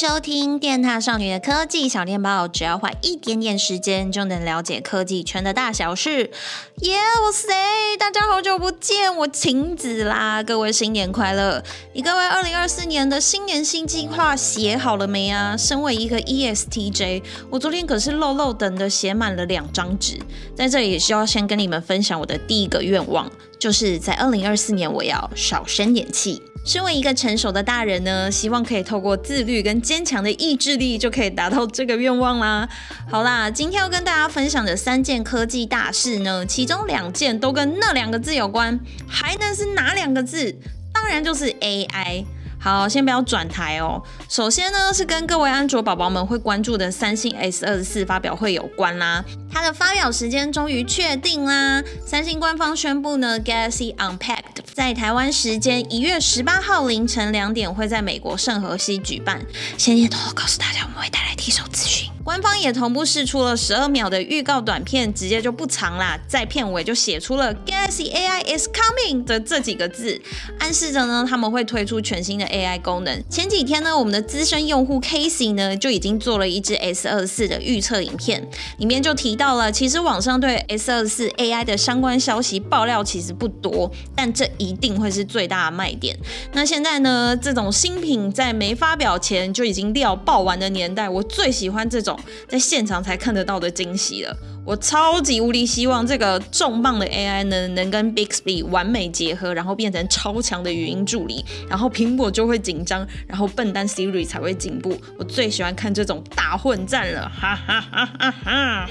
收听电獭少女的科技小电报，只要花一点点时间就能了解科技圈的大小事。耶，我塞，大家好久不见，我晴子啦！各位新年快乐！你各位二零二四年的新年新计划写好了没啊？身为一个 ESTJ，我昨天可是漏漏等的写满了两张纸，在这里也需要先跟你们分享我的第一个愿望，就是在二零二四年我要少生点气。身为一个成熟的大人呢，希望可以透过自律跟坚强的意志力，就可以达到这个愿望啦。好啦，今天要跟大家分享的三件科技大事呢，其中两件都跟那两个字有关，还能是哪两个字？当然就是 AI。好，先不要转台哦。首先呢，是跟各位安卓宝宝们会关注的三星 S 二十四发表会有关啦。它的发表时间终于确定啦。三星官方宣布呢，Galaxy Unpacked 在台湾时间一月十八号凌晨两点会在美国圣荷西举办。先偷偷告诉大家，我们会带来第一手资讯。官方也同步释出了十二秒的预告短片，直接就不长啦，在片尾就写出了 Galaxy AI is coming 的这几个字，暗示着呢他们会推出全新的 AI 功能。前几天呢，我们的资深用户 Casey 呢就已经做了一支 S 二四的预测影片，里面就提到了，其实网上对 S 二四 AI 的相关消息爆料其实不多，但这一定会是最大的卖点。那现在呢，这种新品在没发表前就已经料爆完的年代，我最喜欢这种。在现场才看得到的惊喜了，我超级无敌希望这个重磅的 AI 呢，能跟 Bixby 完美结合，然后变成超强的语音助理，然后苹果就会紧张，然后笨蛋 Siri 才会进步。我最喜欢看这种大混战了，哈哈哈哈哈。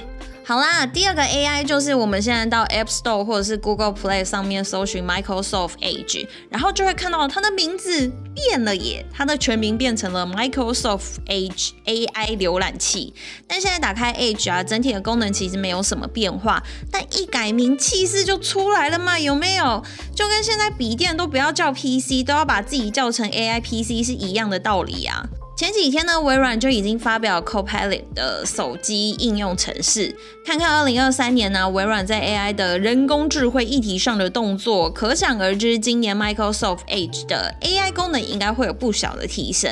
好啦，第二个 AI 就是我们现在到 App Store 或者是 Google Play 上面搜寻 Microsoft Edge，然后就会看到它的名字变了耶，它的全名变成了 Microsoft Edge AI 浏览器。但现在打开 Edge 啊，整体的功能其实没有什么变化，但一改名气势就出来了嘛，有没有？就跟现在笔电都不要叫 PC，都要把自己叫成 AI PC 是一样的道理啊。前几天呢，微软就已经发表 Copilot 的手机应用程式。看看二零二三年呢，微软在 AI 的人工智慧议题上的动作，可想而知，今年 Microsoft Edge 的 AI 功能应该会有不小的提升。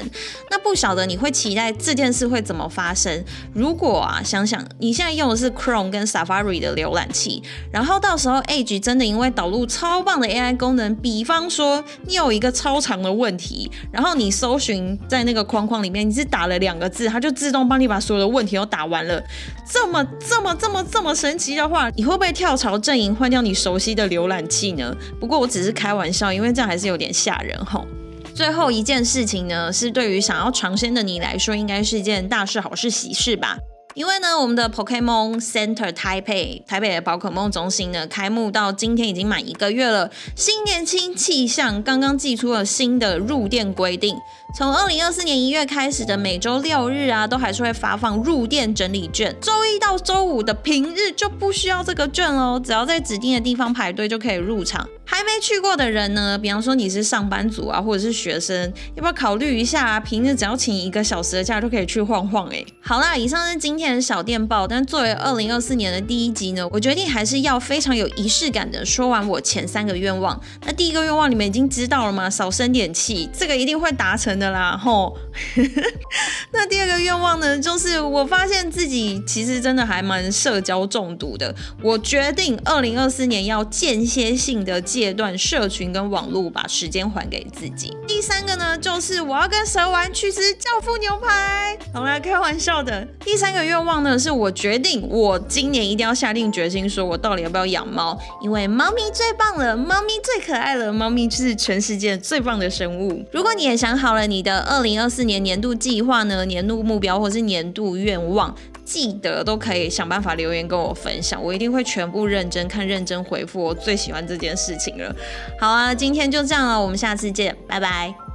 那不晓得你会期待这件事会怎么发生？如果啊，想想你现在用的是 Chrome 跟 Safari 的浏览器，然后到时候 Edge 真的因为导入超棒的 AI 功能，比方说你有一个超长的问题，然后你搜寻在那个框框。里面你是打了两个字，它就自动帮你把所有的问题都打完了。这么这么这么这么神奇的话，你会不会跳槽阵营换掉你熟悉的浏览器呢？不过我只是开玩笑，因为这样还是有点吓人吼。最后一件事情呢，是对于想要尝鲜的你来说，应该是一件大事、好事、喜事吧。因为呢，我们的 Pokemon Center 台北台北的宝可梦中心呢，开幕到今天已经满一个月了。新年轻气象，刚刚寄出了新的入店规定。从二零二四年一月开始的每周六日啊，都还是会发放入店整理券。周一到周五的平日就不需要这个券哦，只要在指定的地方排队就可以入场。还没去过的人呢，比方说你是上班族啊，或者是学生，要不要考虑一下啊？平日只要请一个小时的假就可以去晃晃诶。好啦，以上是今天的小电报。但作为二零二四年的第一集呢，我决定还是要非常有仪式感的说完我前三个愿望。那第一个愿望你们已经知道了吗？少生点气，这个一定会达成的啦。吼，那第二个愿望呢，就是我发现自己其实真的还蛮社交中毒的。我决定二零二四年要间歇性的。戒断社群跟网络，把时间还给自己。第三个呢，就是我要跟蛇丸去吃教父牛排。好啦，开玩笑的。第三个愿望呢，是我决定，我今年一定要下定决心，说我到底要不要养猫？因为猫咪最棒了，猫咪最可爱了，猫咪就是全世界最棒的生物。如果你也想好了你的二零二四年年度计划呢，年度目标或是年度愿望。记得都可以想办法留言跟我分享，我一定会全部认真看、认真回复。我最喜欢这件事情了。好啊，今天就这样了，我们下次见，拜拜。